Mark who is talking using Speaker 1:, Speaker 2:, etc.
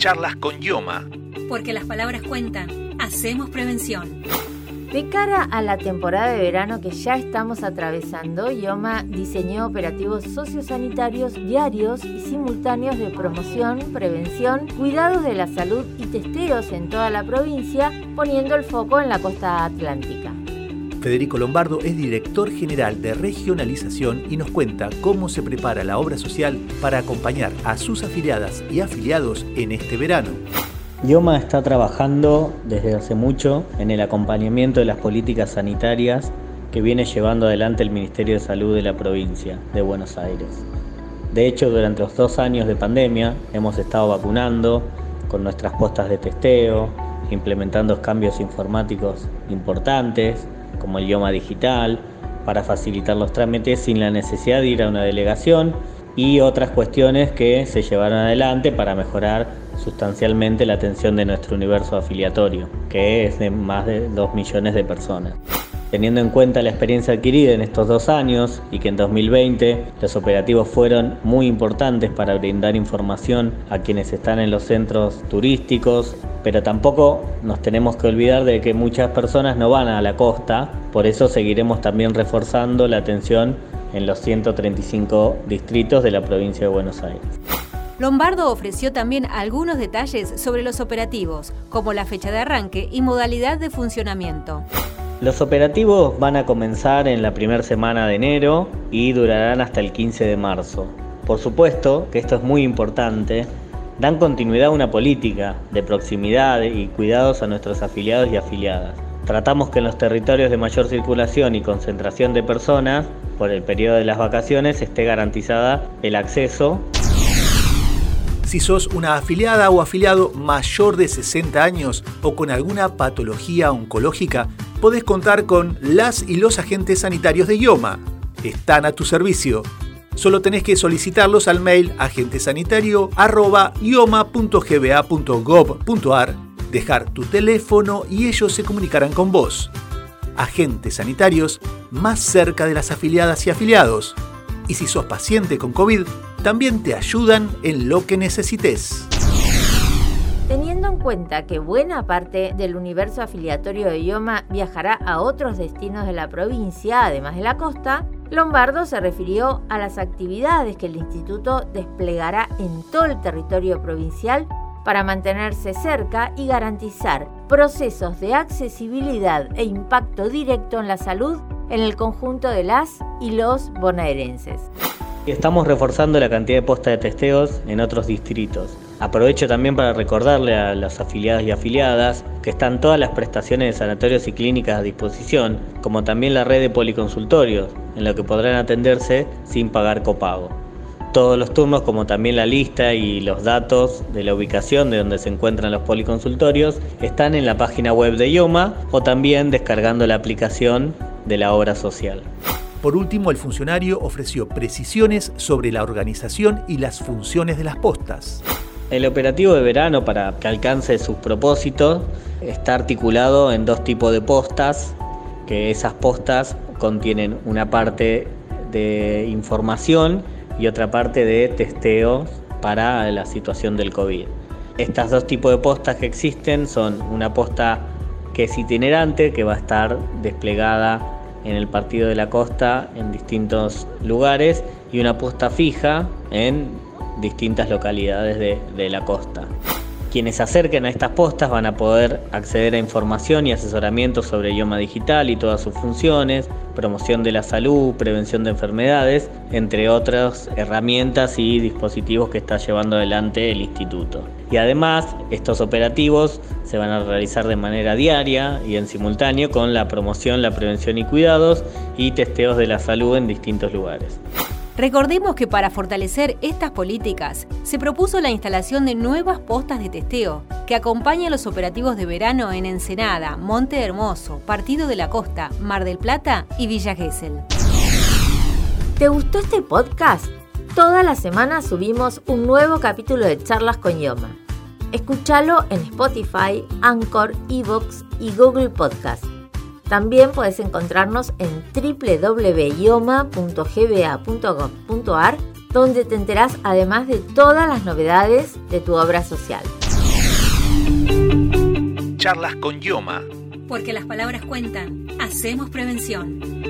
Speaker 1: Charlas con Yoma.
Speaker 2: Porque las palabras cuentan, hacemos prevención.
Speaker 3: De cara a la temporada de verano que ya estamos atravesando, IOMA diseñó operativos sociosanitarios diarios y simultáneos de promoción, prevención, cuidados de la salud y testeos en toda la provincia, poniendo el foco en la costa atlántica.
Speaker 1: Federico Lombardo es director general de regionalización y nos cuenta cómo se prepara la obra social para acompañar a sus afiliadas y afiliados en este verano.
Speaker 4: IOMA está trabajando desde hace mucho en el acompañamiento de las políticas sanitarias que viene llevando adelante el Ministerio de Salud de la provincia de Buenos Aires. De hecho, durante los dos años de pandemia hemos estado vacunando con nuestras postas de testeo, implementando cambios informáticos importantes como el idioma digital para facilitar los trámites sin la necesidad de ir a una delegación y otras cuestiones que se llevaron adelante para mejorar sustancialmente la atención de nuestro universo afiliatorio, que es de más de 2 millones de personas. Teniendo en cuenta la experiencia adquirida en estos dos años y que en 2020 los operativos fueron muy importantes para brindar información a quienes están en los centros turísticos, pero tampoco nos tenemos que olvidar de que muchas personas no van a la costa, por eso seguiremos también reforzando la atención en los 135 distritos de la provincia de Buenos Aires.
Speaker 2: Lombardo ofreció también algunos detalles sobre los operativos, como la fecha de arranque y modalidad de funcionamiento.
Speaker 4: Los operativos van a comenzar en la primera semana de enero y durarán hasta el 15 de marzo. Por supuesto que esto es muy importante, dan continuidad a una política de proximidad y cuidados a nuestros afiliados y afiliadas. Tratamos que en los territorios de mayor circulación y concentración de personas, por el periodo de las vacaciones, esté garantizada el acceso
Speaker 1: si sos una afiliada o afiliado mayor de 60 años o con alguna patología oncológica, podés contar con las y los agentes sanitarios de IOMA. Están a tu servicio. Solo tenés que solicitarlos al mail agentesanitario.ioma.gba.gov.ar, dejar tu teléfono y ellos se comunicarán con vos. Agentes sanitarios más cerca de las afiliadas y afiliados. Y si sos paciente con COVID, también te ayudan en lo que necesites.
Speaker 3: Cuenta que buena parte del universo afiliatorio de IOMA viajará a otros destinos de la provincia, además de la costa, Lombardo se refirió a las actividades que el instituto desplegará en todo el territorio provincial para mantenerse cerca y garantizar procesos de accesibilidad e impacto directo en la salud en el conjunto de las y los bonaerenses.
Speaker 4: Estamos reforzando la cantidad de postas de testeos en otros distritos. Aprovecho también para recordarle a las afiliadas y afiliadas que están todas las prestaciones de sanatorios y clínicas a disposición, como también la red de policonsultorios, en lo que podrán atenderse sin pagar copago. Todos los turnos, como también la lista y los datos de la ubicación de donde se encuentran los policonsultorios, están en la página web de IOMA o también descargando la aplicación de la obra social.
Speaker 1: Por último, el funcionario ofreció precisiones sobre la organización y las funciones de las postas.
Speaker 4: El operativo de verano para que alcance sus propósitos está articulado en dos tipos de postas, que esas postas contienen una parte de información y otra parte de testeo para la situación del COVID. Estas dos tipos de postas que existen son una posta que es itinerante, que va a estar desplegada en el partido de la costa en distintos lugares y una posta fija en distintas localidades de, la costa. Quienes se acerquen a estas postas van a poder acceder a información y asesoramiento sobre idioma digital y todas sus funciones, promoción de la salud, prevención de enfermedades, entre otras herramientas y dispositivos que está llevando adelante el instituto. Y además, estos operativos se van a realizar de manera diaria y en simultáneo con la promoción, la prevención y cuidados y testeos de la salud en distintos lugares.
Speaker 2: Recordemos que para fortalecer estas políticas se propuso la instalación de nuevas postas de testeo que acompañan los operativos de verano en Ensenada, Monte Hermoso, Partido de la Costa, Mar del Plata y Villa Gesell.
Speaker 3: ¿Te gustó este podcast? Toda la semana subimos un nuevo capítulo de Charlas con Yoma. Escúchalo en Spotify, Anchor, Evox y Google Podcast. También podés encontrarnos en www.ioma.gba.gov.ar, donde te enterás además de todas las novedades de tu obra social.
Speaker 1: Charlas con Ioma.
Speaker 2: Porque las palabras cuentan. Hacemos prevención.